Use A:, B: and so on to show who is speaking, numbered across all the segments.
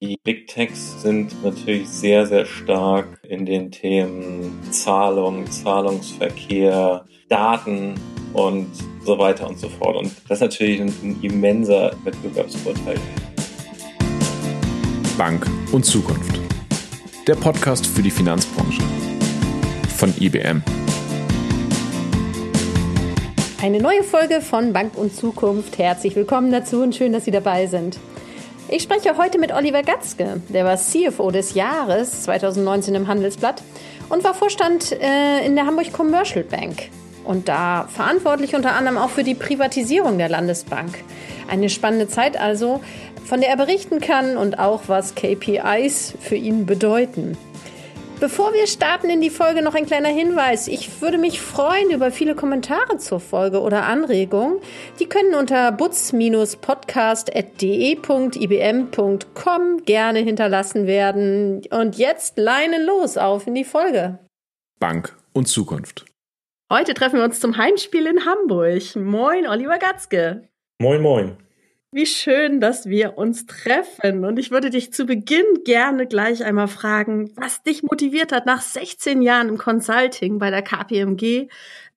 A: Die Big Techs sind natürlich sehr, sehr stark in den Themen Zahlung, Zahlungsverkehr, Daten und so weiter und so fort. Und das ist natürlich ein, ein immenser Wettbewerbsvorteil.
B: Bank und Zukunft. Der Podcast für die Finanzbranche von IBM.
C: Eine neue Folge von Bank und Zukunft. Herzlich willkommen dazu und schön, dass Sie dabei sind. Ich spreche heute mit Oliver Gatzke. Der war CFO des Jahres 2019 im Handelsblatt und war Vorstand äh, in der Hamburg Commercial Bank. Und da verantwortlich unter anderem auch für die Privatisierung der Landesbank. Eine spannende Zeit also, von der er berichten kann und auch was KPIs für ihn bedeuten. Bevor wir starten in die Folge, noch ein kleiner Hinweis. Ich würde mich freuen über viele Kommentare zur Folge oder Anregungen. Die können unter butz-podcast.de.ibm.com gerne hinterlassen werden. Und jetzt leinen los auf in die Folge.
B: Bank und Zukunft.
C: Heute treffen wir uns zum Heimspiel in Hamburg. Moin, Oliver Gatzke.
A: Moin, moin.
C: Wie schön, dass wir uns treffen. Und ich würde dich zu Beginn gerne gleich einmal fragen, was dich motiviert hat, nach 16 Jahren im Consulting bei der KPMG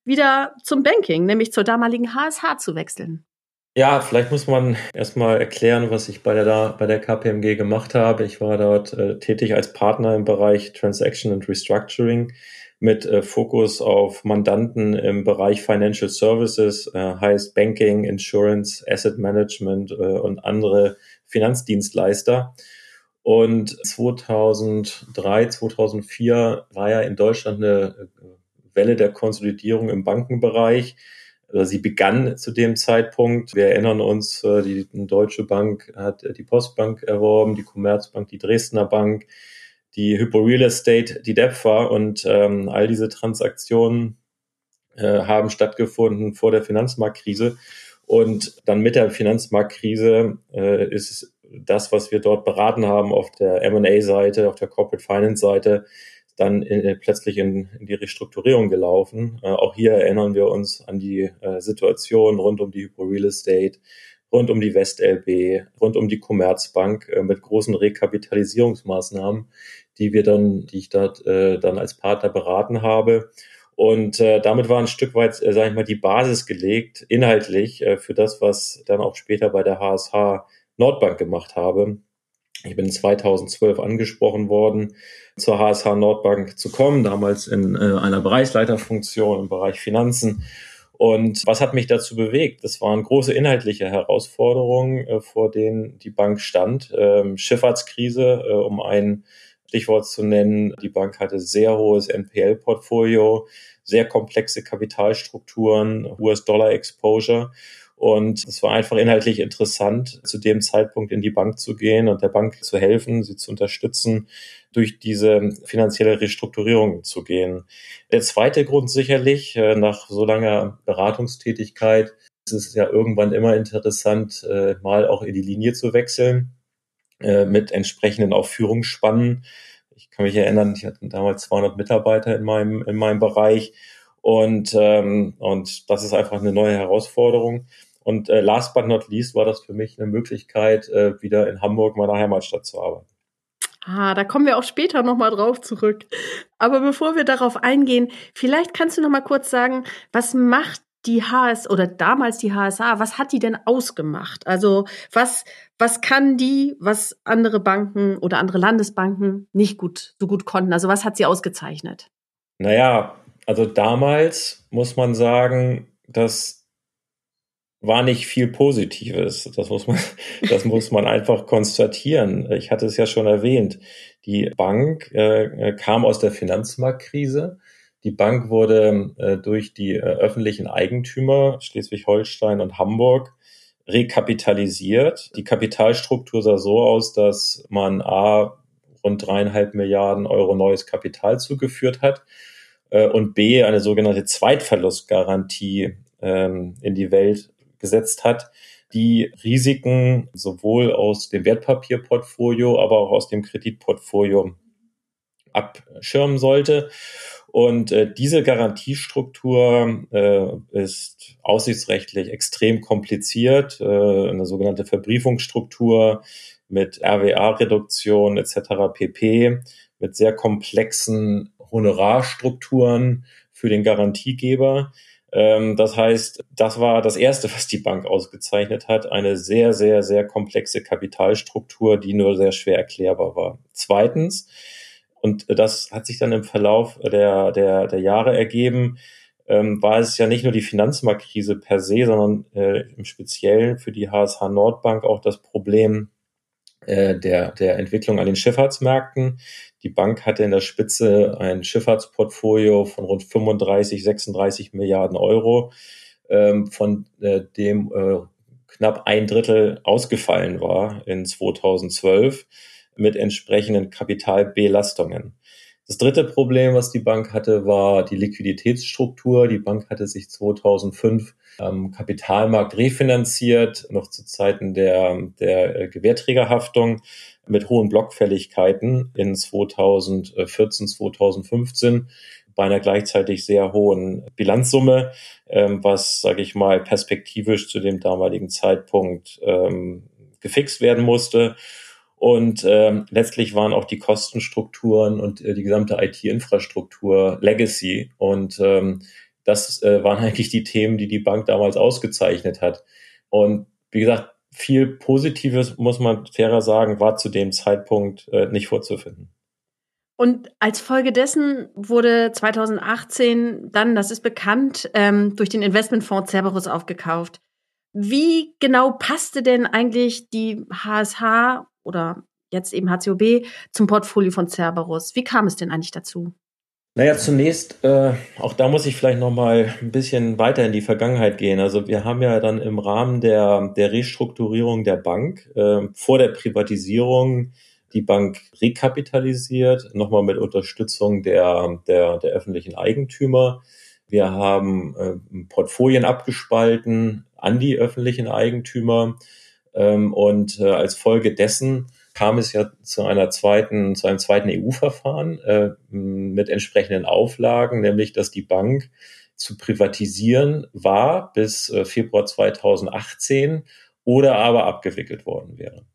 C: wieder zum Banking, nämlich zur damaligen HSH zu wechseln.
A: Ja, vielleicht muss man erstmal erklären, was ich bei der, bei der KPMG gemacht habe. Ich war dort äh, tätig als Partner im Bereich Transaction and Restructuring mit äh, Fokus auf Mandanten im Bereich Financial Services, äh, heißt Banking, Insurance, Asset Management äh, und andere Finanzdienstleister. Und 2003, 2004 war ja in Deutschland eine äh, Welle der Konsolidierung im Bankenbereich. Also sie begann zu dem Zeitpunkt. Wir erinnern uns, äh, die Deutsche Bank hat die Postbank erworben, die Commerzbank, die Dresdner Bank, die Hypo Real Estate, die DEPFA und ähm, all diese Transaktionen äh, haben stattgefunden vor der Finanzmarktkrise. Und dann mit der Finanzmarktkrise äh, ist das, was wir dort beraten haben auf der M&A-Seite, auf der Corporate Finance-Seite, dann in, äh, plötzlich in, in, die Restrukturierung gelaufen. Äh, auch hier erinnern wir uns an die äh, Situation rund um die Hypo Real Estate, rund um die WestLB, rund um die Commerzbank äh, mit großen Rekapitalisierungsmaßnahmen, die wir dann, die ich dort äh, dann als Partner beraten habe. Und äh, damit war ein Stück weit, äh, sage ich mal, die Basis gelegt, inhaltlich, äh, für das, was dann auch später bei der HSH Nordbank gemacht habe. Ich bin 2012 angesprochen worden, zur HSH Nordbank zu kommen, damals in äh, einer Bereichsleiterfunktion im Bereich Finanzen. Und was hat mich dazu bewegt? Das waren große inhaltliche Herausforderungen, äh, vor denen die Bank stand. Ähm, Schifffahrtskrise, äh, um ein Stichwort zu nennen. Die Bank hatte sehr hohes NPL-Portfolio, sehr komplexe Kapitalstrukturen, US-Dollar-Exposure. Und es war einfach inhaltlich interessant, zu dem Zeitpunkt in die Bank zu gehen und der Bank zu helfen, sie zu unterstützen, durch diese finanzielle Restrukturierung zu gehen. Der zweite Grund sicherlich, äh, nach so langer Beratungstätigkeit, ist es ja irgendwann immer interessant, äh, mal auch in die Linie zu wechseln. Äh, mit entsprechenden auch Führungsspannen. Ich kann mich erinnern, ich hatte damals 200 Mitarbeiter in meinem, in meinem Bereich und, ähm, und das ist einfach eine neue Herausforderung. Und äh, last but not least war das für mich eine Möglichkeit, äh, wieder in Hamburg, meiner Heimatstadt, zu arbeiten.
C: Ah, da kommen wir auch später nochmal drauf zurück. Aber bevor wir darauf eingehen, vielleicht kannst du nochmal kurz sagen, was macht die HS oder damals die HSA, was hat die denn ausgemacht? Also was, was kann die, was andere Banken oder andere Landesbanken nicht gut, so gut konnten? Also was hat sie ausgezeichnet?
A: Naja, also damals muss man sagen, das war nicht viel Positives. Das muss man, das muss man einfach konstatieren. Ich hatte es ja schon erwähnt. Die Bank äh, kam aus der Finanzmarktkrise die Bank wurde äh, durch die äh, öffentlichen Eigentümer Schleswig-Holstein und Hamburg rekapitalisiert. Die Kapitalstruktur sah so aus, dass man A rund dreieinhalb Milliarden Euro neues Kapital zugeführt hat äh, und B eine sogenannte Zweitverlustgarantie ähm, in die Welt gesetzt hat, die Risiken sowohl aus dem Wertpapierportfolio, aber auch aus dem Kreditportfolio abschirmen sollte. Und äh, diese Garantiestruktur äh, ist aussichtsrechtlich extrem kompliziert, äh, eine sogenannte Verbriefungsstruktur mit RWA-Reduktion etc. pp, mit sehr komplexen Honorarstrukturen für den Garantiegeber. Ähm, das heißt, das war das Erste, was die Bank ausgezeichnet hat, eine sehr, sehr, sehr komplexe Kapitalstruktur, die nur sehr schwer erklärbar war. Zweitens, und das hat sich dann im Verlauf der, der, der Jahre ergeben, ähm, war es ja nicht nur die Finanzmarktkrise per se, sondern äh, im Speziellen für die HSH Nordbank auch das Problem äh, der, der Entwicklung an den Schifffahrtsmärkten. Die Bank hatte in der Spitze ein Schifffahrtsportfolio von rund 35, 36 Milliarden Euro, ähm, von äh, dem äh, knapp ein Drittel ausgefallen war in 2012 mit entsprechenden Kapitalbelastungen. Das dritte Problem, was die Bank hatte, war die Liquiditätsstruktur. Die Bank hatte sich 2005 am Kapitalmarkt refinanziert, noch zu Zeiten der, der Gewährträgerhaftung mit hohen Blockfälligkeiten in 2014, 2015 bei einer gleichzeitig sehr hohen Bilanzsumme, ähm, was, sage ich mal, perspektivisch zu dem damaligen Zeitpunkt ähm, gefixt werden musste. Und ähm, letztlich waren auch die Kostenstrukturen und äh, die gesamte IT-Infrastruktur Legacy. Und ähm, das äh, waren eigentlich die Themen, die die Bank damals ausgezeichnet hat. Und wie gesagt, viel Positives, muss man fairer sagen, war zu dem Zeitpunkt äh, nicht vorzufinden.
C: Und als Folge dessen wurde 2018 dann, das ist bekannt, ähm, durch den Investmentfonds Cerberus aufgekauft. Wie genau passte denn eigentlich die HSH oder jetzt eben HCOB zum Portfolio von Cerberus. Wie kam es denn eigentlich dazu?
A: Naja, zunächst, äh, auch da muss ich vielleicht noch mal ein bisschen weiter in die Vergangenheit gehen. Also wir haben ja dann im Rahmen der, der Restrukturierung der Bank äh, vor der Privatisierung die Bank rekapitalisiert, nochmal mit Unterstützung der, der, der öffentlichen Eigentümer. Wir haben äh, Portfolien abgespalten an die öffentlichen Eigentümer und äh, als Folge dessen kam es ja zu einer zweiten, zu einem zweiten EU-Verfahren äh, mit entsprechenden Auflagen, nämlich dass die Bank zu privatisieren war bis äh, Februar 2018 oder aber abgewickelt worden wäre.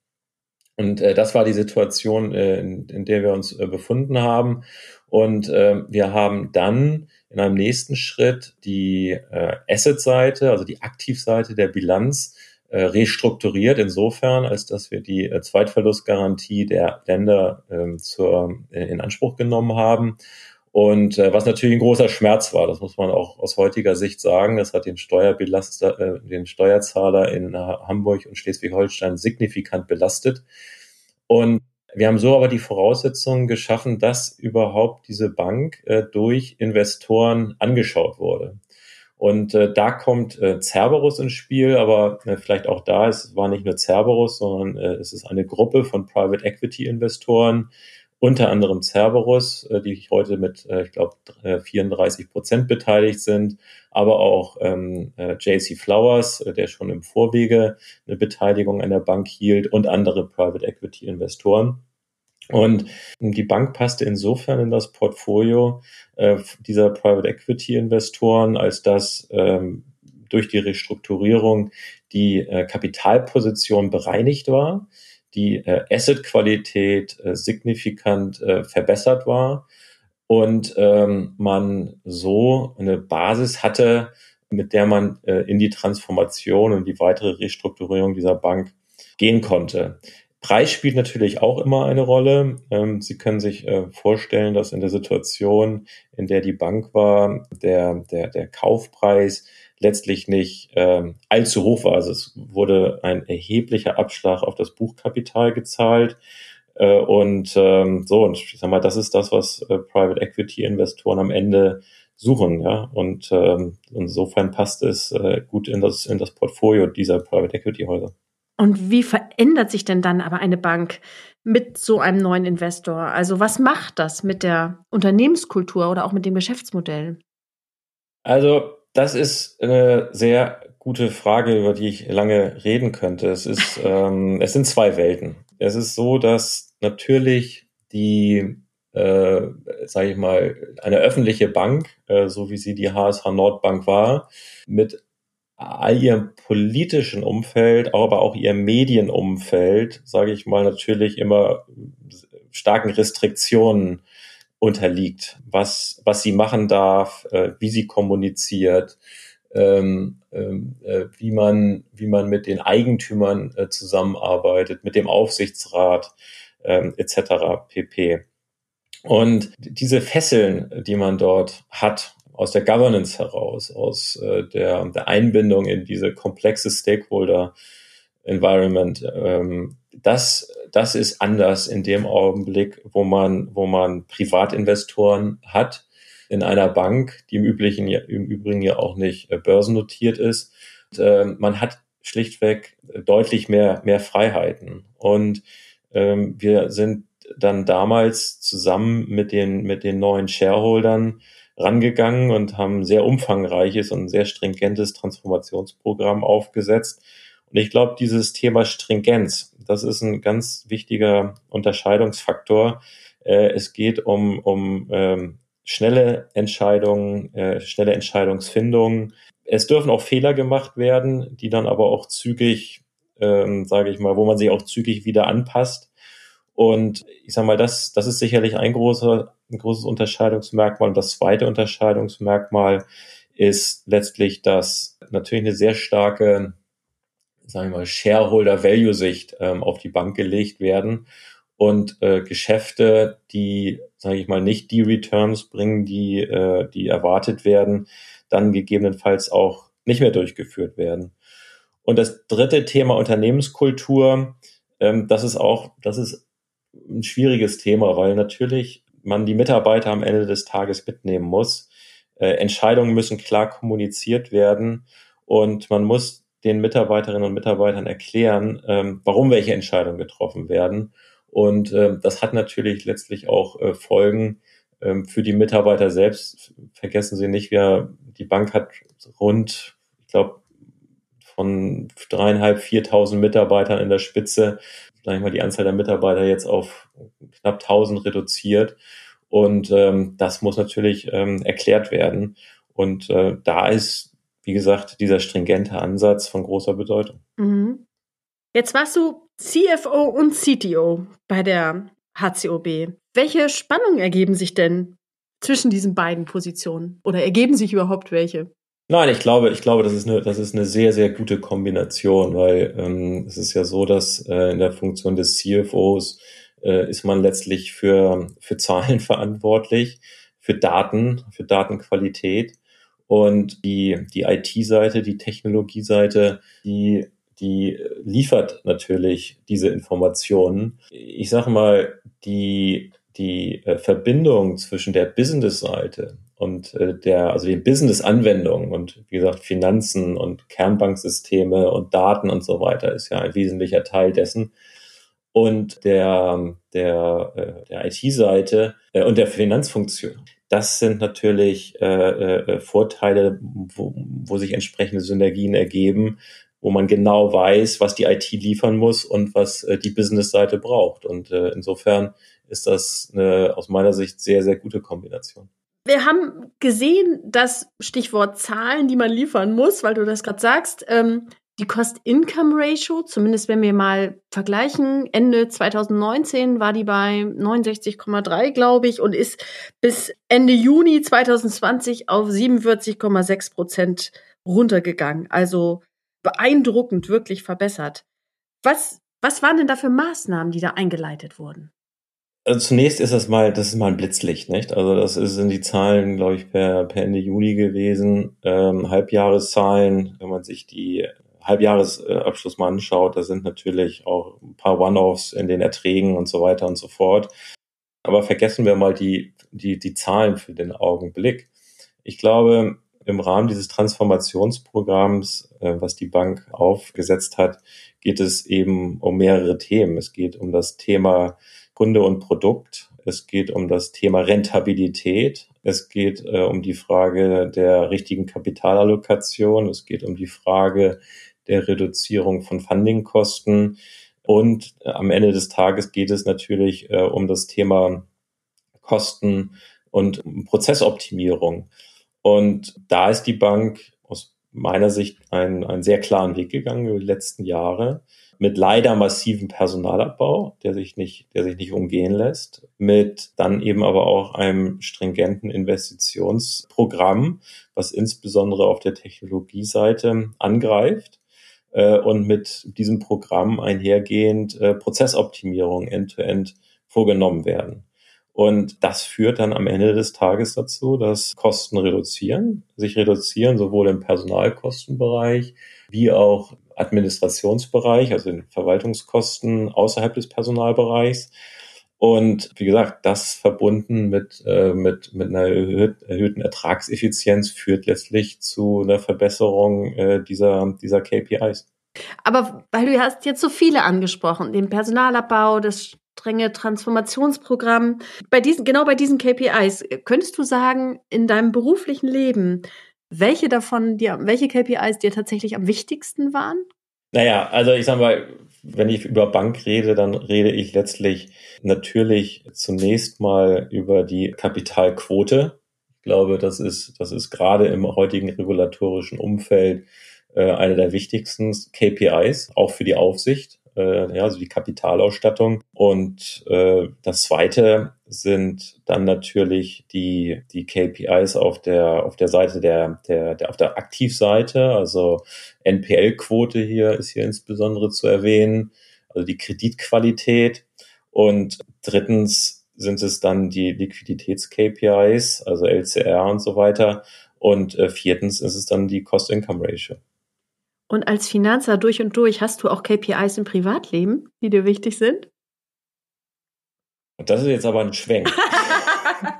A: Und äh, das war die Situation, äh, in, in der wir uns äh, befunden haben. Und äh, wir haben dann in einem nächsten Schritt die äh, Asset-Seite, also die Aktivseite der Bilanz äh, restrukturiert insofern, als dass wir die äh, Zweitverlustgarantie der Länder ähm, zur, äh, in Anspruch genommen haben. Und äh, was natürlich ein großer Schmerz war, das muss man auch aus heutiger Sicht sagen, das hat den Steuerbelaster, äh, den Steuerzahler in äh, Hamburg und Schleswig-Holstein signifikant belastet. Und wir haben so aber die Voraussetzungen geschaffen, dass überhaupt diese Bank äh, durch Investoren angeschaut wurde. Und äh, da kommt äh, Cerberus ins Spiel, aber äh, vielleicht auch da, es war nicht nur Cerberus, sondern äh, es ist eine Gruppe von Private Equity Investoren, unter anderem Cerberus, äh, die heute mit, äh, ich glaube, 34 Prozent beteiligt sind, aber auch ähm, äh, JC Flowers, äh, der schon im Vorwege eine Beteiligung an der Bank hielt und andere Private Equity Investoren. Und die Bank passte insofern in das Portfolio äh, dieser Private Equity Investoren, als dass ähm, durch die Restrukturierung die äh, Kapitalposition bereinigt war, die äh, Assetqualität äh, signifikant äh, verbessert war und ähm, man so eine Basis hatte, mit der man äh, in die Transformation und die weitere Restrukturierung dieser Bank gehen konnte. Preis spielt natürlich auch immer eine Rolle. Ähm, Sie können sich äh, vorstellen, dass in der Situation, in der die Bank war, der, der, der Kaufpreis letztlich nicht ähm, allzu hoch war. Also es wurde ein erheblicher Abschlag auf das Buchkapital gezahlt. Äh, und ähm, so, und ich sag mal, das ist das, was äh, Private Equity Investoren am Ende suchen, ja. Und ähm, insofern passt es äh, gut in das, in das Portfolio dieser Private Equity Häuser.
C: Und wie verändert sich denn dann aber eine Bank mit so einem neuen Investor? Also was macht das mit der Unternehmenskultur oder auch mit dem Geschäftsmodell?
A: Also das ist eine sehr gute Frage, über die ich lange reden könnte. Es ist, ähm, es sind zwei Welten. Es ist so, dass natürlich die, äh, sage ich mal, eine öffentliche Bank, äh, so wie sie die HSH Nordbank war, mit all ihrem politischen Umfeld, aber auch ihrem Medienumfeld, sage ich mal, natürlich immer starken Restriktionen unterliegt, was, was sie machen darf, äh, wie sie kommuniziert, ähm, ähm, äh, wie, man, wie man mit den Eigentümern äh, zusammenarbeitet, mit dem Aufsichtsrat ähm, etc. pp. Und diese Fesseln, die man dort hat, aus der Governance heraus, aus äh, der, der Einbindung in diese komplexe Stakeholder Environment, ähm, das, das ist anders in dem Augenblick, wo man, wo man Privatinvestoren hat in einer Bank, die im, üblichen, im Übrigen ja auch nicht äh, börsennotiert ist. Und, äh, man hat schlichtweg deutlich mehr, mehr Freiheiten. Und ähm, wir sind dann damals zusammen mit den, mit den neuen Shareholdern rangegangen und haben sehr umfangreiches und sehr stringentes Transformationsprogramm aufgesetzt. Und ich glaube, dieses Thema Stringenz, das ist ein ganz wichtiger Unterscheidungsfaktor. Äh, es geht um, um ähm, schnelle Entscheidungen, äh, schnelle Entscheidungsfindung. Es dürfen auch Fehler gemacht werden, die dann aber auch zügig, ähm, sage ich mal, wo man sich auch zügig wieder anpasst. Und ich sage mal, das, das ist sicherlich ein großer ein großes Unterscheidungsmerkmal. Und das zweite Unterscheidungsmerkmal ist letztlich, dass natürlich eine sehr starke, sagen wir mal, Shareholder-Value-Sicht ähm, auf die Bank gelegt werden und äh, Geschäfte, die, sage ich mal, nicht die Returns bringen, die, äh, die erwartet werden, dann gegebenenfalls auch nicht mehr durchgeführt werden. Und das dritte Thema Unternehmenskultur, ähm, das ist auch, das ist ein schwieriges Thema, weil natürlich man die Mitarbeiter am Ende des Tages mitnehmen muss. Äh, Entscheidungen müssen klar kommuniziert werden und man muss den Mitarbeiterinnen und Mitarbeitern erklären, ähm, warum welche Entscheidungen getroffen werden. Und äh, das hat natürlich letztlich auch äh, Folgen äh, für die Mitarbeiter selbst. Vergessen Sie nicht, wir, die Bank hat rund, ich glaube, von dreieinhalb, viertausend Mitarbeitern in der Spitze sag ich mal, die Anzahl der Mitarbeiter jetzt auf knapp 1000 reduziert. Und ähm, das muss natürlich ähm, erklärt werden. Und äh, da ist, wie gesagt, dieser stringente Ansatz von großer Bedeutung.
C: Mhm. Jetzt warst du CFO und CTO bei der HCOB. Welche Spannungen ergeben sich denn zwischen diesen beiden Positionen? Oder ergeben sich überhaupt welche?
A: Nein, ich glaube, ich glaube, das ist eine, das ist eine sehr, sehr gute Kombination, weil ähm, es ist ja so, dass äh, in der Funktion des CFOs äh, ist man letztlich für, für Zahlen verantwortlich, für Daten, für Datenqualität. Und die, die IT-Seite, die Technologie-Seite, die, die liefert natürlich diese Informationen. Ich sage mal, die, die äh, Verbindung zwischen der Business-Seite und äh, der, also die Business-Anwendungen und wie gesagt Finanzen und Kernbanksysteme und Daten und so weiter ist ja ein wesentlicher Teil dessen. Und der, der, äh, der IT-Seite äh, und der Finanzfunktion. Das sind natürlich äh, äh, Vorteile, wo, wo sich entsprechende Synergien ergeben, wo man genau weiß, was die IT liefern muss und was äh, die Business-Seite braucht. Und äh, insofern ist das eine aus meiner Sicht sehr, sehr gute Kombination.
C: Wir haben gesehen, dass Stichwort Zahlen, die man liefern muss, weil du das gerade sagst, ähm, die Cost-Income-Ratio, zumindest wenn wir mal vergleichen, Ende 2019 war die bei 69,3, glaube ich, und ist bis Ende Juni 2020 auf 47,6 Prozent runtergegangen. Also beeindruckend, wirklich verbessert. Was, was waren denn da für Maßnahmen, die da eingeleitet wurden?
A: Also zunächst ist das mal, das ist mal ein Blitzlicht, nicht? Also das sind die Zahlen, glaube ich, per, per Ende Juni gewesen. Ähm, Halbjahreszahlen, wenn man sich die Halbjahresabschluss mal anschaut, da sind natürlich auch ein paar One-Offs in den Erträgen und so weiter und so fort. Aber vergessen wir mal die, die, die Zahlen für den Augenblick. Ich glaube, im Rahmen dieses Transformationsprogramms, äh, was die Bank aufgesetzt hat, geht es eben um mehrere Themen. Es geht um das Thema Kunde und Produkt. Es geht um das Thema Rentabilität. Es geht äh, um die Frage der richtigen Kapitalallokation. Es geht um die Frage der Reduzierung von Fundingkosten. Und äh, am Ende des Tages geht es natürlich äh, um das Thema Kosten und Prozessoptimierung. Und da ist die Bank aus meiner Sicht einen, einen sehr klaren Weg gegangen über die letzten Jahre mit leider massiven Personalabbau, der sich nicht, der sich nicht umgehen lässt, mit dann eben aber auch einem stringenten Investitionsprogramm, was insbesondere auf der Technologieseite angreift äh, und mit diesem Programm einhergehend äh, Prozessoptimierung end-to-end -end vorgenommen werden. Und das führt dann am Ende des Tages dazu, dass Kosten reduzieren, sich reduzieren, sowohl im Personalkostenbereich wie auch Administrationsbereich, also in Verwaltungskosten außerhalb des Personalbereichs. Und wie gesagt, das verbunden mit, äh, mit, mit einer erhöht, erhöhten Ertragseffizienz führt letztlich zu einer Verbesserung äh, dieser, dieser KPIs.
C: Aber weil du hast jetzt so viele angesprochen, den Personalabbau, das strenge Transformationsprogramm, bei diesen, genau bei diesen KPIs, könntest du sagen, in deinem beruflichen Leben, welche davon dir, welche KPIs dir tatsächlich am wichtigsten waren?
A: Naja, also ich sag mal, wenn ich über Bank rede, dann rede ich letztlich natürlich zunächst mal über die Kapitalquote. Ich glaube, das ist, das ist gerade im heutigen regulatorischen Umfeld äh, eine der wichtigsten KPIs, auch für die Aufsicht äh, ja, also die Kapitalausstattung. Und äh, das zweite sind dann natürlich die, die KPIs auf der, auf der Seite der, der, der auf der Aktivseite, also NPL-Quote hier ist hier insbesondere zu erwähnen, also die Kreditqualität. Und drittens sind es dann die Liquiditäts-KPIs, also LCR und so weiter. Und äh, viertens ist es dann die Cost-Income-Ratio.
C: Und als Finanzer durch und durch hast du auch KPIs im Privatleben, die dir wichtig sind?
A: Das ist jetzt aber ein Schwenk.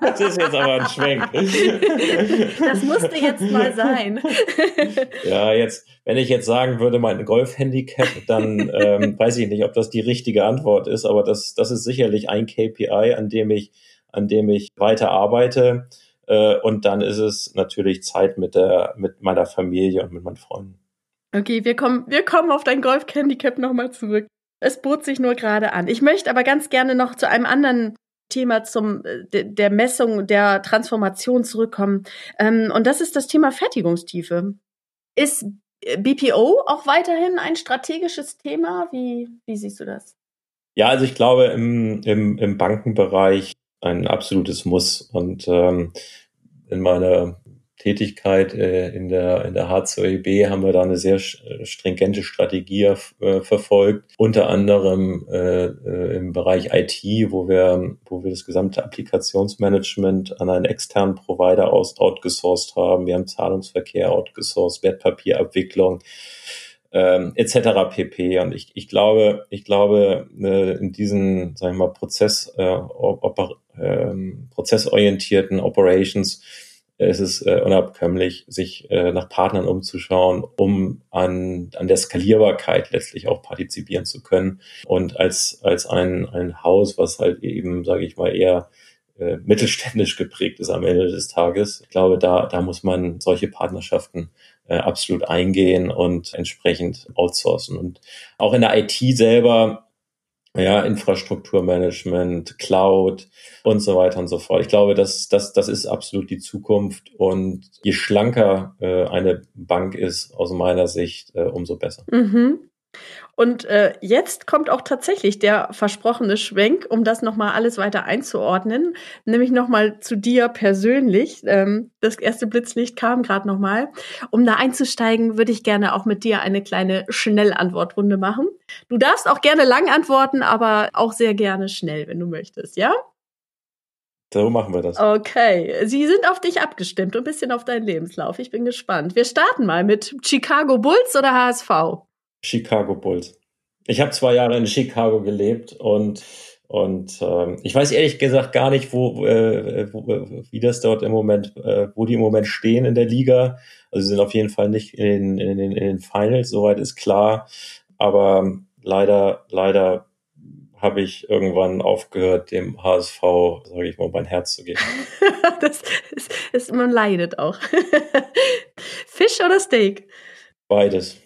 A: Das ist jetzt aber ein Schwenk.
C: Das musste jetzt mal sein.
A: Ja, jetzt, wenn ich jetzt sagen würde, mein Golf-Handicap, dann ähm, weiß ich nicht, ob das die richtige Antwort ist, aber das, das ist sicherlich ein KPI, an dem ich, an dem ich weiter arbeite. Äh, und dann ist es natürlich Zeit mit der, mit meiner Familie und mit meinen Freunden.
C: Okay, wir kommen, wir kommen auf dein Golf-Handicap nochmal zurück. Es bot sich nur gerade an. Ich möchte aber ganz gerne noch zu einem anderen Thema zum äh, der Messung der Transformation zurückkommen. Ähm, und das ist das Thema Fertigungstiefe. Ist äh, BPO auch weiterhin ein strategisches Thema? Wie, wie siehst du das?
A: Ja, also ich glaube im, im, im Bankenbereich ein absolutes Muss. Und ähm, in meiner Tätigkeit äh, in der, in der H2EB haben wir da eine sehr stringente Strategie äh, verfolgt, unter anderem äh, äh im Bereich IT, wo wir, wo wir das gesamte Applikationsmanagement an einen externen Provider aus outgesourced haben. Wir haben Zahlungsverkehr outgesourced, Wertpapierabwicklung ähm, etc. pp. Und ich, ich glaube, ich glaube, äh, in diesen, sagen wir mal, Prozess, äh, oper, äh, prozessorientierten Operations es ist äh, unabkömmlich, sich äh, nach Partnern umzuschauen, um an, an der Skalierbarkeit letztlich auch partizipieren zu können. Und als, als ein, ein Haus, was halt eben, sage ich mal, eher äh, mittelständisch geprägt ist am Ende des Tages, ich glaube, da, da muss man solche Partnerschaften äh, absolut eingehen und entsprechend outsourcen. Und auch in der IT selber ja, Infrastrukturmanagement, Cloud und so weiter und so fort. Ich glaube, das, das, das ist absolut die Zukunft und je schlanker äh, eine Bank ist, aus meiner Sicht, äh, umso besser.
C: Mhm. Und äh, jetzt kommt auch tatsächlich der versprochene Schwenk, um das nochmal alles weiter einzuordnen, nämlich nochmal zu dir persönlich. Ähm, das erste Blitzlicht kam gerade nochmal. Um da einzusteigen, würde ich gerne auch mit dir eine kleine Schnellantwortrunde machen. Du darfst auch gerne lang antworten, aber auch sehr gerne schnell, wenn du möchtest, ja?
A: So machen wir das.
C: Okay, sie sind auf dich abgestimmt und ein bisschen auf deinen Lebenslauf. Ich bin gespannt. Wir starten mal mit Chicago Bulls oder HSV?
A: Chicago Bulls. Ich habe zwei Jahre in Chicago gelebt und und ähm, ich weiß ehrlich gesagt gar nicht, wo, äh, wo wie das dort im Moment, äh, wo die im Moment stehen in der Liga. Also sie sind auf jeden Fall nicht in, in, in, in den Finals, soweit ist klar. Aber leider, leider habe ich irgendwann aufgehört, dem HSV, sage ich mal, mein Herz zu geben.
C: das ist, ist, man leidet auch. Fisch oder Steak?
A: Beides.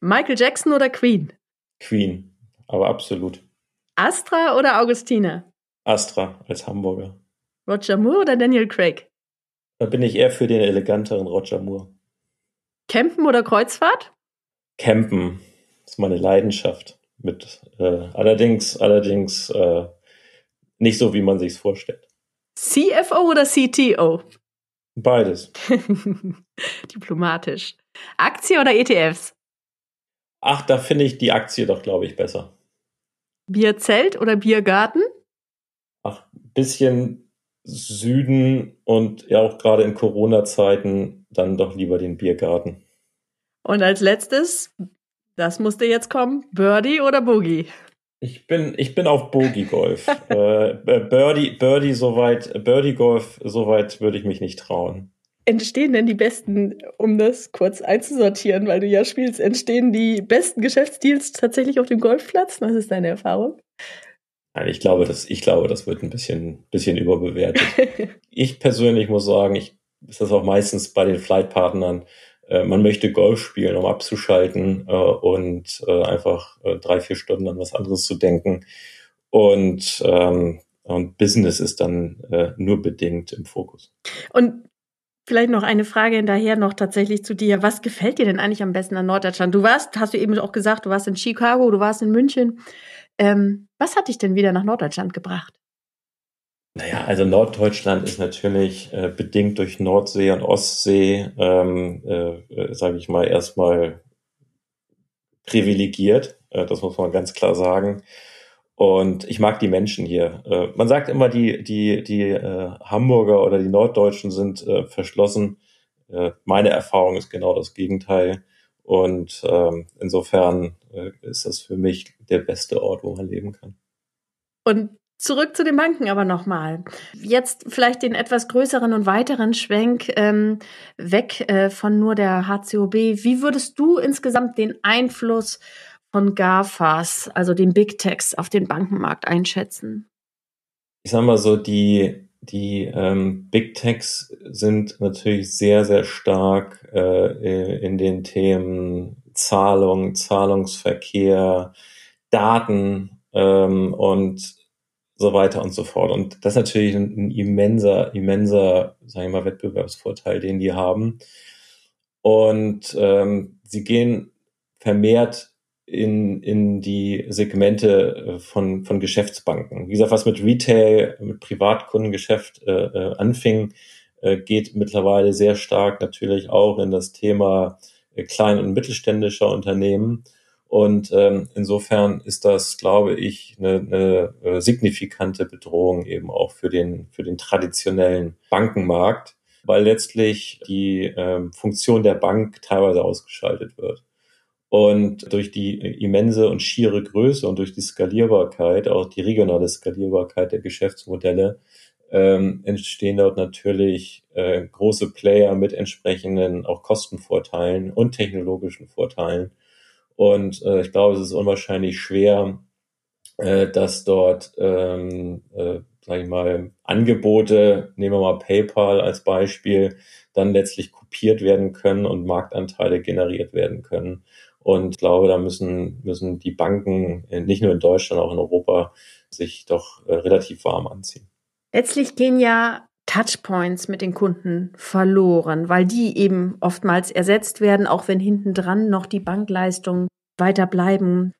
C: Michael Jackson oder Queen?
A: Queen, aber absolut.
C: Astra oder Augustina?
A: Astra als Hamburger.
C: Roger Moore oder Daniel Craig?
A: Da bin ich eher für den eleganteren Roger Moore.
C: Campen oder Kreuzfahrt?
A: Campen ist meine Leidenschaft. Mit äh, allerdings, allerdings äh, nicht so, wie man sich vorstellt.
C: CFO oder CTO?
A: Beides.
C: Diplomatisch. Aktie oder ETFs?
A: Ach, da finde ich die Aktie doch, glaube ich, besser.
C: Bierzelt oder Biergarten?
A: Ach, bisschen Süden und ja auch gerade in Corona-Zeiten dann doch lieber den Biergarten.
C: Und als letztes, das musste jetzt kommen, Birdie oder Boogie?
A: Ich bin, ich bin auf Boogie Golf. äh, Birdie, Birdie soweit, Birdie Golf, soweit würde ich mich nicht trauen.
C: Entstehen denn die besten, um das kurz einzusortieren, weil du ja spielst, entstehen die besten Geschäftsdeals tatsächlich auf dem Golfplatz? Was ist deine Erfahrung?
A: Nein, ich glaube, das, ich glaube, das wird ein bisschen, bisschen überbewertet. ich persönlich muss sagen, ich, ist das auch meistens bei den Flightpartnern, äh, man möchte Golf spielen, um abzuschalten äh, und äh, einfach äh, drei, vier Stunden an was anderes zu denken. Und, ähm, und Business ist dann äh, nur bedingt im Fokus.
C: Und Vielleicht noch eine Frage hinterher noch tatsächlich zu dir. Was gefällt dir denn eigentlich am besten an Norddeutschland? Du warst, hast du eben auch gesagt, du warst in Chicago, du warst in München. Ähm, was hat dich denn wieder nach Norddeutschland gebracht?
A: Naja, also Norddeutschland ist natürlich äh, bedingt durch Nordsee und Ostsee, ähm, äh, äh sage ich mal, erstmal privilegiert. Äh, das muss man ganz klar sagen. Und ich mag die Menschen hier. Äh, man sagt immer, die, die, die äh, Hamburger oder die Norddeutschen sind äh, verschlossen. Äh, meine Erfahrung ist genau das Gegenteil. Und ähm, insofern äh, ist das für mich der beste Ort, wo man leben kann.
C: Und Zurück zu den Banken aber nochmal. Jetzt vielleicht den etwas größeren und weiteren Schwenk ähm, weg äh, von nur der HCOB. Wie würdest du insgesamt den Einfluss von GAFAs, also den Big Techs, auf den Bankenmarkt einschätzen?
A: Ich sag mal so, die, die ähm, Big Techs sind natürlich sehr, sehr stark äh, in den Themen Zahlung, Zahlungsverkehr, Daten ähm, und so weiter und so fort. Und das ist natürlich ein, ein immenser, immenser, sagen wir mal, Wettbewerbsvorteil, den die haben. Und ähm, sie gehen vermehrt in, in die Segmente äh, von, von Geschäftsbanken. Wie gesagt, was mit Retail, mit Privatkundengeschäft äh, äh, anfing, äh, geht mittlerweile sehr stark natürlich auch in das Thema äh, klein- und mittelständischer Unternehmen. Und ähm, insofern ist das, glaube ich, eine, eine äh, signifikante Bedrohung eben auch für den, für den traditionellen Bankenmarkt, weil letztlich die ähm, Funktion der Bank teilweise ausgeschaltet wird. Und durch die immense und schiere Größe und durch die Skalierbarkeit, auch die regionale Skalierbarkeit der Geschäftsmodelle, ähm, entstehen dort natürlich äh, große Player mit entsprechenden auch Kostenvorteilen und technologischen Vorteilen und äh, ich glaube, es ist unwahrscheinlich schwer, äh, dass dort, ähm, äh, sage ich mal, Angebote, nehmen wir mal PayPal als Beispiel, dann letztlich kopiert werden können und Marktanteile generiert werden können. Und ich glaube, da müssen, müssen die Banken nicht nur in Deutschland, auch in Europa sich doch äh, relativ warm anziehen.
C: Letztlich gehen ja Touchpoints mit den Kunden verloren, weil die eben oftmals ersetzt werden, auch wenn hinten dran noch die Bankleistungen weiter bleiben.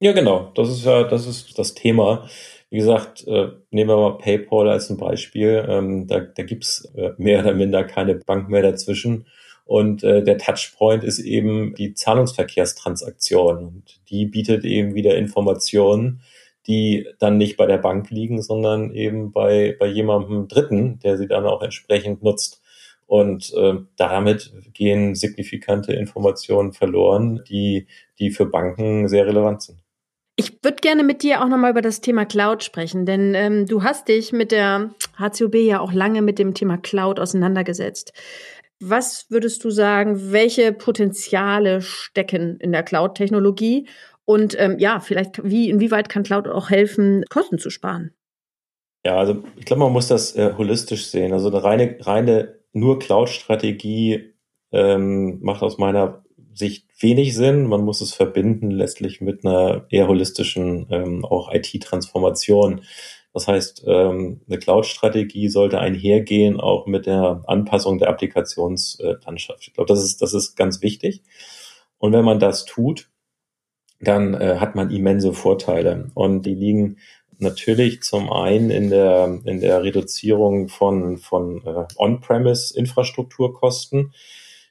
A: Ja, genau. Das ist ja, das ist das Thema. Wie gesagt, äh, nehmen wir mal PayPal als ein Beispiel. Ähm, da da gibt's äh, mehr oder minder keine Bank mehr dazwischen. Und äh, der Touchpoint ist eben die Zahlungsverkehrstransaktion. Und die bietet eben wieder Informationen, die dann nicht bei der Bank liegen, sondern eben bei, bei jemandem Dritten, der sie dann auch entsprechend nutzt. Und äh, damit gehen signifikante Informationen verloren, die, die für Banken sehr relevant sind.
C: Ich würde gerne mit dir auch nochmal über das Thema Cloud sprechen, denn ähm, du hast dich mit der HCOB ja auch lange mit dem Thema Cloud auseinandergesetzt. Was würdest du sagen, welche Potenziale stecken in der Cloud-Technologie und ähm, ja, vielleicht, wie, inwieweit kann Cloud auch helfen, Kosten zu sparen?
A: Ja, also ich glaube, man muss das äh, holistisch sehen. Also eine reine, reine nur Cloud-Strategie ähm, macht aus meiner Sicht wenig Sinn. Man muss es verbinden letztlich mit einer eher holistischen ähm, auch IT-Transformation. Das heißt, ähm, eine Cloud-Strategie sollte einhergehen auch mit der Anpassung der Applikationslandschaft. Ich glaube, das ist, das ist ganz wichtig. Und wenn man das tut, dann äh, hat man immense Vorteile. Und die liegen natürlich zum einen in der, in der Reduzierung von, von äh, On-Premise-Infrastrukturkosten.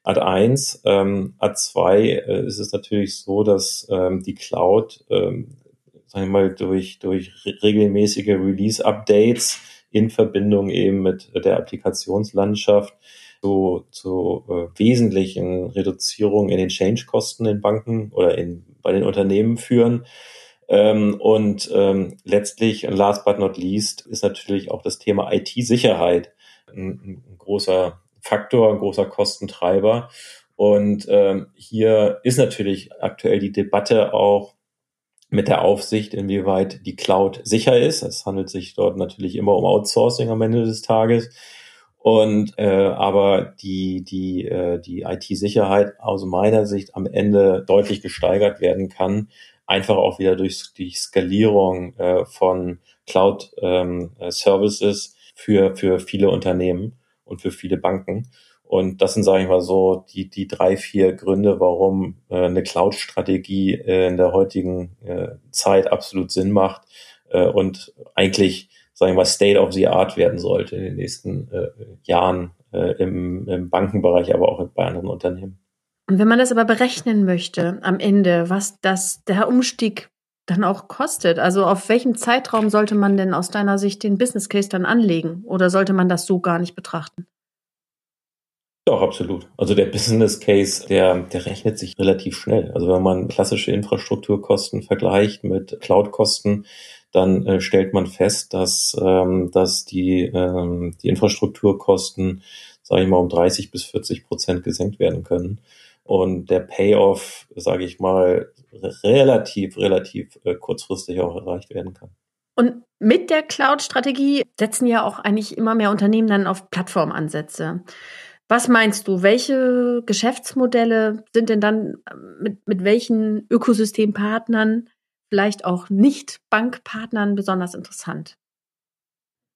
A: Ad 1, ähm, Ad 2 äh, ist es natürlich so, dass ähm, die Cloud, ähm, sagen wir mal, durch, durch regelmäßige Release-Updates in Verbindung eben mit der Applikationslandschaft zu, zu äh, wesentlichen Reduzierungen in den Change-Kosten in Banken oder in, bei den Unternehmen führen. Ähm, und ähm, letztlich, last but not least, ist natürlich auch das Thema IT-Sicherheit ein, ein großer Faktor, ein großer Kostentreiber. Und ähm, hier ist natürlich aktuell die Debatte auch mit der Aufsicht, inwieweit die Cloud sicher ist. Es handelt sich dort natürlich immer um Outsourcing am Ende des Tages. Und äh, aber die die äh, die IT-Sicherheit aus meiner Sicht am Ende deutlich gesteigert werden kann, einfach auch wieder durch die Skalierung äh, von Cloud ähm, Services für für viele Unternehmen und für viele Banken. Und das sind, sage ich mal so, die, die drei, vier Gründe, warum äh, eine Cloud-Strategie äh, in der heutigen äh, Zeit absolut Sinn macht äh, und eigentlich, sage ich mal, State of the Art werden sollte in den nächsten äh, Jahren äh, im, im Bankenbereich, aber auch bei anderen Unternehmen.
C: Und wenn man das aber berechnen möchte am Ende, was das der Umstieg dann auch kostet. Also auf welchem Zeitraum sollte man denn aus deiner Sicht den Business Case dann anlegen? Oder sollte man das so gar nicht betrachten?
A: Doch, absolut. Also der Business Case, der, der rechnet sich relativ schnell. Also wenn man klassische Infrastrukturkosten vergleicht mit Cloud-Kosten, dann äh, stellt man fest, dass, ähm, dass die, ähm, die Infrastrukturkosten, sage ich mal, um 30 bis 40 Prozent gesenkt werden können. Und der Payoff, sage ich mal, relativ, relativ äh, kurzfristig auch erreicht werden kann.
C: Und mit der Cloud-Strategie setzen ja auch eigentlich immer mehr Unternehmen dann auf Plattformansätze. Was meinst du, welche Geschäftsmodelle sind denn dann äh, mit, mit welchen Ökosystempartnern, vielleicht auch nicht Bankpartnern besonders interessant?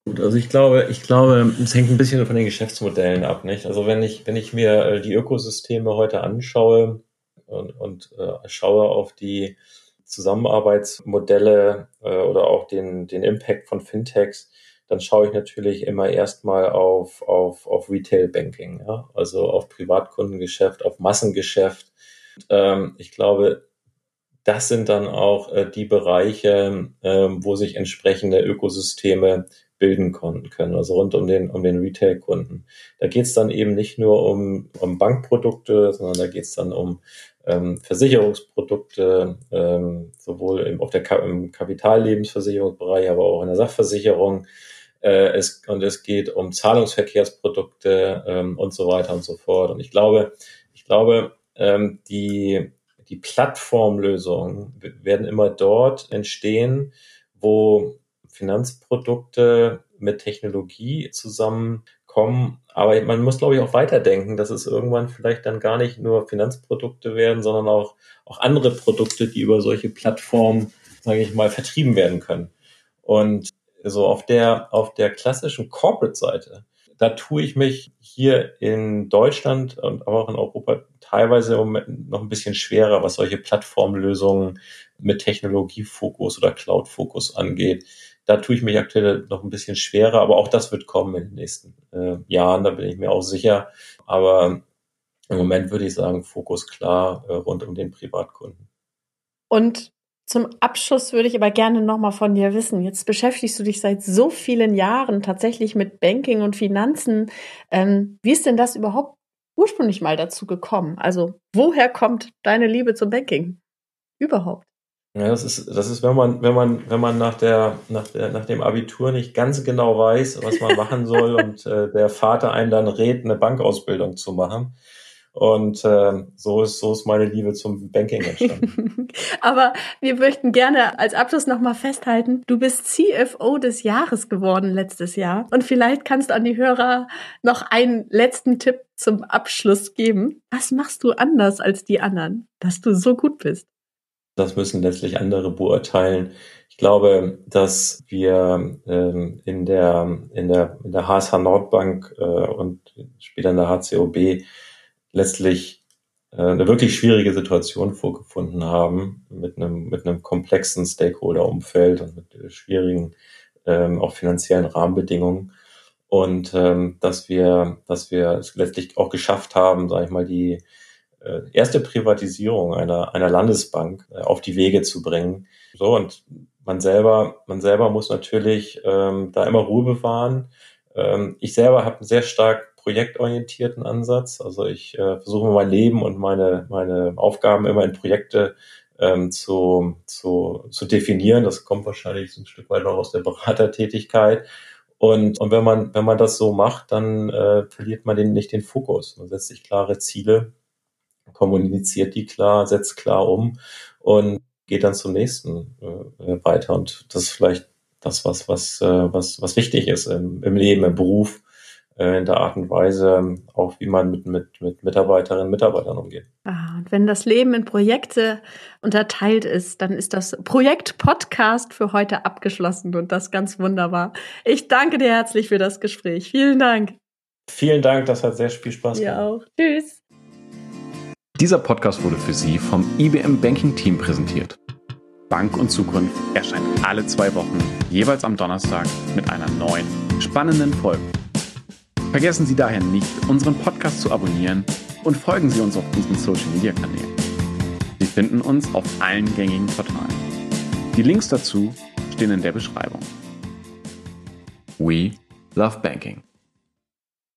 A: Gut, also ich glaube, ich glaube, es hängt ein bisschen von den Geschäftsmodellen ab, nicht? Also wenn ich, wenn ich mir äh, die Ökosysteme heute anschaue, und, und äh, schaue auf die Zusammenarbeitsmodelle äh, oder auch den, den Impact von Fintechs, dann schaue ich natürlich immer erstmal auf, auf, auf Retail Banking, ja? also auf Privatkundengeschäft, auf Massengeschäft. Und, ähm, ich glaube, das sind dann auch äh, die Bereiche, äh, wo sich entsprechende Ökosysteme bilden können, also rund um den, um den Retail-Kunden. Da geht es dann eben nicht nur um, um Bankprodukte, sondern da geht es dann um ähm, Versicherungsprodukte, ähm, sowohl im, auf der Ka im Kapitallebensversicherungsbereich, aber auch in der Sachversicherung. Äh, es, und es geht um Zahlungsverkehrsprodukte ähm, und so weiter und so fort. Und ich glaube, ich glaube, ähm, die, die Plattformlösungen werden immer dort entstehen, wo Finanzprodukte mit Technologie zusammenkommen. Aber man muss, glaube ich, auch weiterdenken, dass es irgendwann vielleicht dann gar nicht nur Finanzprodukte werden, sondern auch, auch andere Produkte, die über solche Plattformen, sage ich mal, vertrieben werden können. Und so auf der, auf der klassischen Corporate-Seite, da tue ich mich hier in Deutschland und auch in Europa teilweise im Moment noch ein bisschen schwerer, was solche Plattformlösungen mit Technologiefokus oder Cloud-Fokus angeht. Da tue ich mich aktuell noch ein bisschen schwerer, aber auch das wird kommen in den nächsten äh, Jahren, da bin ich mir auch sicher. Aber im Moment würde ich sagen, Fokus klar äh, rund um den Privatkunden.
C: Und zum Abschluss würde ich aber gerne nochmal von dir wissen. Jetzt beschäftigst du dich seit so vielen Jahren tatsächlich mit Banking und Finanzen. Ähm, wie ist denn das überhaupt ursprünglich mal dazu gekommen? Also, woher kommt deine Liebe zum Banking? Überhaupt?
A: Ja, das ist, das ist, wenn man, wenn man, wenn man nach der, nach der, nach dem Abitur nicht ganz genau weiß, was man machen soll und äh, der Vater einen dann rät, eine Bankausbildung zu machen. Und äh, so ist so ist meine Liebe zum Banking entstanden.
C: Aber wir möchten gerne als Abschluss nochmal festhalten, du bist CFO des Jahres geworden letztes Jahr. Und vielleicht kannst du an die Hörer noch einen letzten Tipp zum Abschluss geben. Was machst du anders als die anderen, dass du so gut bist?
A: Das müssen letztlich andere beurteilen. Ich glaube, dass wir ähm, in der in der in der HSH Nordbank äh, und später in der HCOB letztlich äh, eine wirklich schwierige Situation vorgefunden haben mit einem mit einem komplexen Stakeholder-Umfeld und mit schwierigen ähm, auch finanziellen Rahmenbedingungen und ähm, dass wir dass wir es letztlich auch geschafft haben, sage ich mal, die äh, erste Privatisierung einer, einer Landesbank äh, auf die Wege zu bringen. So, und man selber, man selber muss natürlich ähm, da immer Ruhe bewahren. Ähm, ich selber habe sehr stark projektorientierten Ansatz. Also ich äh, versuche mein Leben und meine, meine Aufgaben immer in Projekte ähm, zu, zu, zu definieren. Das kommt wahrscheinlich so ein Stück weit auch aus der Beratertätigkeit. Und, und wenn man, wenn man das so macht, dann äh, verliert man den, nicht den Fokus. Man setzt sich klare Ziele kommuniziert die klar, setzt klar um und geht dann zum nächsten äh, weiter. Und das ist vielleicht das, was, was, äh, was, was wichtig ist im, im Leben, im Beruf, in der Art und Weise, auch wie man mit, mit, mit Mitarbeiterinnen und Mitarbeitern umgeht.
C: Ah, und wenn das Leben in Projekte unterteilt ist, dann ist das Projekt Podcast für heute abgeschlossen und das ganz wunderbar. Ich danke dir herzlich für das Gespräch. Vielen Dank.
A: Vielen Dank, das hat sehr viel Spaß
C: gemacht. Ja auch. Tschüss.
B: Dieser Podcast wurde für Sie vom IBM Banking Team präsentiert. Bank und Zukunft erscheint alle zwei Wochen, jeweils am Donnerstag mit einer neuen, spannenden Folge. Vergessen Sie daher nicht, unseren Podcast zu abonnieren und folgen Sie uns auf unseren Social Media Kanälen. Sie finden uns auf allen gängigen Portalen. Die Links dazu stehen in der Beschreibung. We love banking.